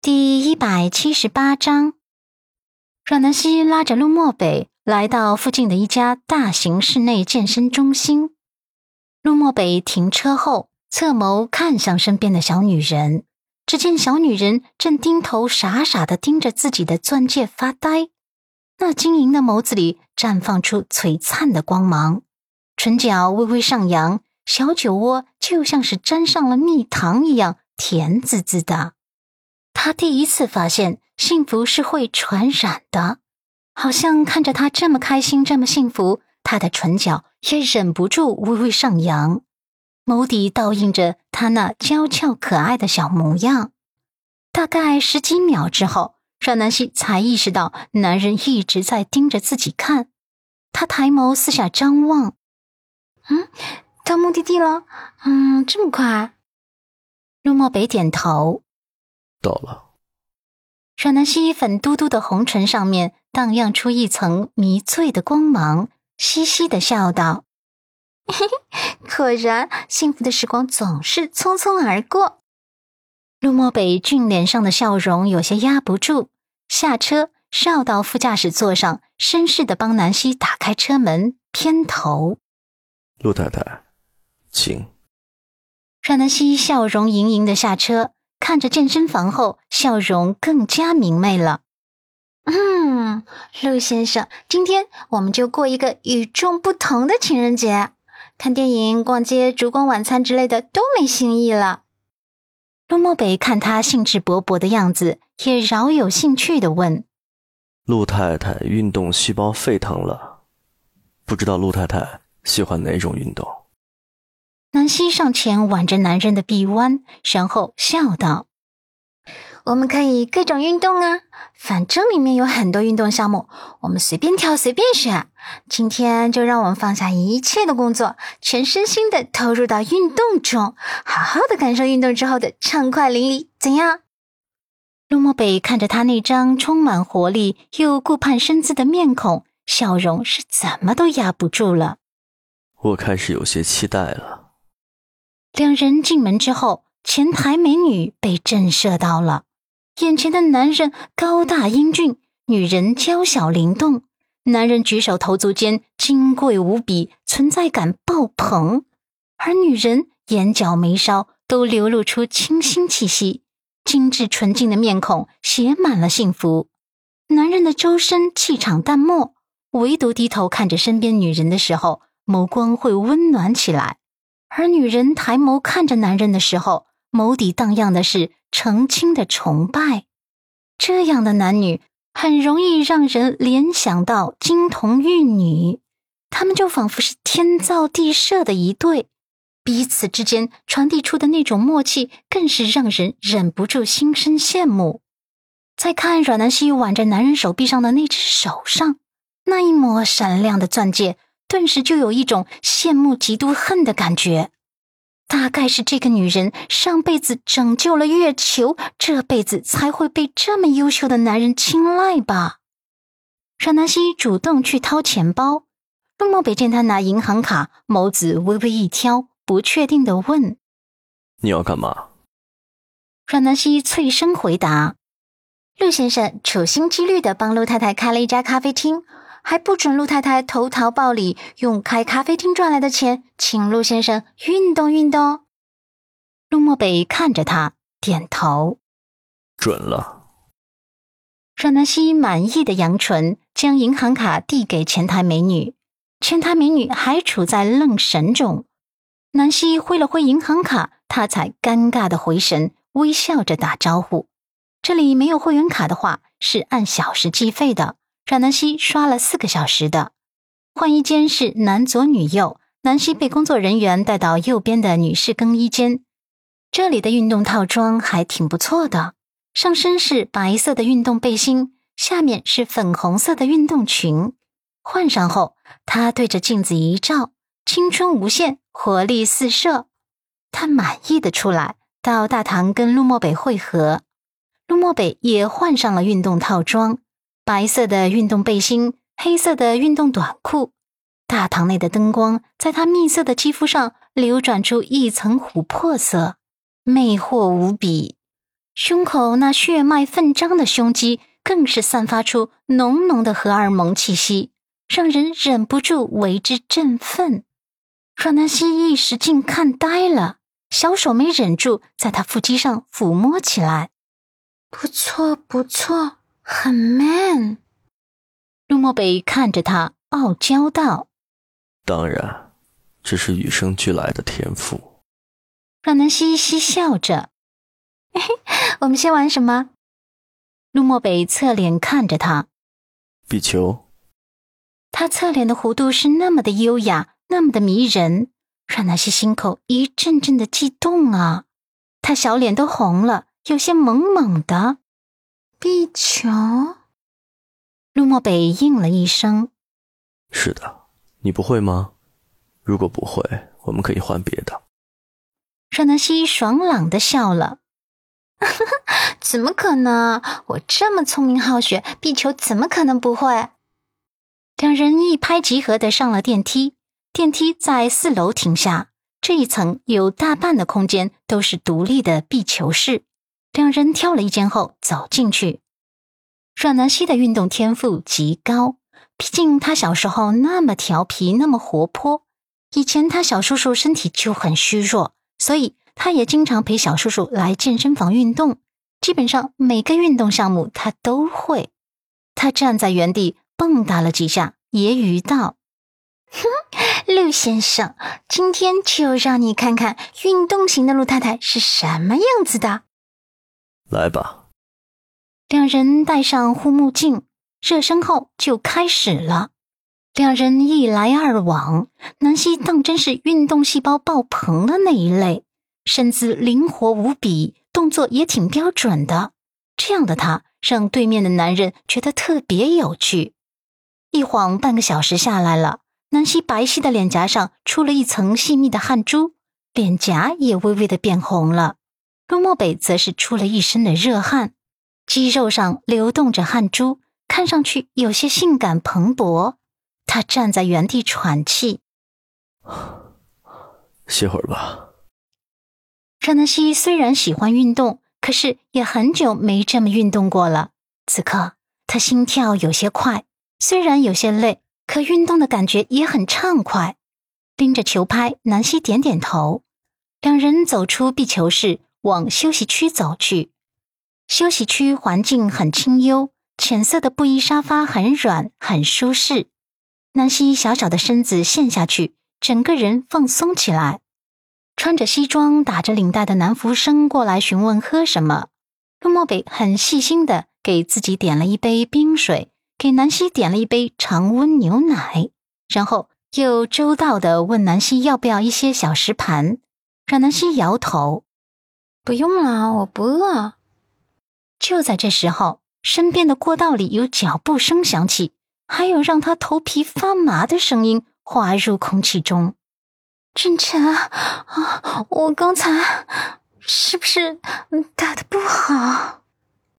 第一百七十八章，阮南希拉着陆漠北来到附近的一家大型室内健身中心。陆漠北停车后，侧眸看向身边的小女人，只见小女人正低头傻傻的盯着自己的钻戒发呆，那晶莹的眸子里绽放出璀璨的光芒，唇角微微上扬，小酒窝就像是沾上了蜜糖一样甜滋滋的。他第一次发现幸福是会传染的，好像看着他这么开心，这么幸福，他的唇角也忍不住微微上扬，眸底倒映着他那娇俏可爱的小模样。大概十几秒之后，阮南希才意识到男人一直在盯着自己看。他抬眸四下张望，嗯，到目的地了。嗯，这么快？陆墨北点头。到了，阮南希粉嘟嘟的红唇上面荡漾出一层迷醉的光芒，嘻嘻的笑道：“嘿嘿，果然，幸福的时光总是匆匆而过。”陆漠北俊脸上的笑容有些压不住，下车，绕到副驾驶座上，绅士的帮南希打开车门，偏头：“陆太太，请。”阮南希笑容盈盈的下车。看着健身房后，笑容更加明媚了。嗯，陆先生，今天我们就过一个与众不同的情人节，看电影、逛街、烛光晚餐之类的都没新意了。陆漠北看他兴致勃勃的样子，也饶有兴趣的问：“陆太太运动细胞沸腾了，不知道陆太太喜欢哪种运动？”南希上前挽着男人的臂弯，然后笑道：“我们可以各种运动啊，反正里面有很多运动项目，我们随便挑随便选。今天就让我们放下一切的工作，全身心的投入到运动中，好好的感受运动之后的畅快淋漓，怎样？”陆漠北看着他那张充满活力又顾盼生姿的面孔，笑容是怎么都压不住了。我开始有些期待了。两人进门之后，前台美女被震慑到了。眼前的男人高大英俊，女人娇小灵动。男人举手投足间金贵无比，存在感爆棚；而女人眼角眉梢都流露出清新气息，精致纯净的面孔写满了幸福。男人的周身气场淡漠，唯独低头看着身边女人的时候，眸光会温暖起来。而女人抬眸看着男人的时候，眸底荡漾的是澄清的崇拜。这样的男女很容易让人联想到金童玉女，他们就仿佛是天造地设的一对，彼此之间传递出的那种默契，更是让人忍不住心生羡慕。再看阮南希挽着男人手臂上的那只手上，那一抹闪亮的钻戒。顿时就有一种羡慕、嫉妒、恨的感觉。大概是这个女人上辈子拯救了月球，这辈子才会被这么优秀的男人青睐吧。阮南希主动去掏钱包，陆漠北见他拿银行卡，眸子微微一挑，不确定的问：“你要干嘛？”阮南希脆声回答：“陆先生处心积虑的帮陆太太开了一家咖啡厅。”还不准陆太太投桃报李，用开咖啡厅赚来的钱请陆先生运动运动。陆漠北看着他，点头，准了。阮南希满意的扬唇，将银行卡递给前台美女。前台美女还处在愣神中，南希挥了挥银行卡，她才尴尬的回神，微笑着打招呼：“这里没有会员卡的话，是按小时计费的。”阮南希刷了四个小时的，换衣间是男左女右，南希被工作人员带到右边的女士更衣间。这里的运动套装还挺不错的，上身是白色的运动背心，下面是粉红色的运动裙。换上后，她对着镜子一照，青春无限，活力四射。她满意的出来，到大堂跟陆漠北会合。陆漠北也换上了运动套装。白色的运动背心，黑色的运动短裤。大堂内的灯光在她蜜色的肌肤上流转出一层琥珀色，魅惑无比。胸口那血脉奋张的胸肌更是散发出浓浓的荷尔蒙气息，让人忍不住为之振奋。阮南希一时竟看呆了，小手没忍住在他腹肌上抚摸起来。不错，不错，很 man。陆漠北看着他，傲娇道：“当然，这是与生俱来的天赋。”阮南希嘻笑着：“嘿嘿，我们先玩什么？”陆漠北侧脸看着他：“比球。”他侧脸的弧度是那么的优雅。那么的迷人，让南希心口一阵阵的悸动啊！他小脸都红了，有些懵懵的。壁球，陆漠北应了一声：“是的，你不会吗？如果不会，我们可以换别的。”让南希爽朗的笑了：“ 怎么可能？我这么聪明好学，壁球怎么可能不会？”两人一拍即合的上了电梯。电梯在四楼停下，这一层有大半的空间都是独立的壁球室。两人挑了一间后走进去。阮南希的运动天赋极高，毕竟他小时候那么调皮，那么活泼。以前他小叔叔身体就很虚弱，所以他也经常陪小叔叔来健身房运动。基本上每个运动项目他都会。他站在原地蹦跶了几下，揶揄道。哼，陆先生，今天就让你看看运动型的陆太太是什么样子的。来吧。两人戴上护目镜，热身后就开始了。两人一来二往，南希当真是运动细胞爆棚的那一类，身姿灵活无比，动作也挺标准的。这样的他让对面的男人觉得特别有趣。一晃半个小时下来了。南希白皙的脸颊上出了一层细密的汗珠，脸颊也微微的变红了。陆漠北则是出了一身的热汗，肌肉上流动着汗珠，看上去有些性感蓬勃。他站在原地喘气，歇会儿吧。让南希虽然喜欢运动，可是也很久没这么运动过了。此刻他心跳有些快，虽然有些累。可运动的感觉也很畅快，拎着球拍，南希点点头。两人走出壁球室，往休息区走去。休息区环境很清幽，浅色的布艺沙发很软，很舒适。南希小小的身子陷下去，整个人放松起来。穿着西装、打着领带的男服生过来询问喝什么，陆漠北很细心的给自己点了一杯冰水。给南希点了一杯常温牛奶，然后又周到的问南希要不要一些小食盘，让南希摇头，不用了，我不饿。就在这时候，身边的过道里有脚步声响起，还有让他头皮发麻的声音滑入空气中。俊辰啊，我刚才是不是打的不好？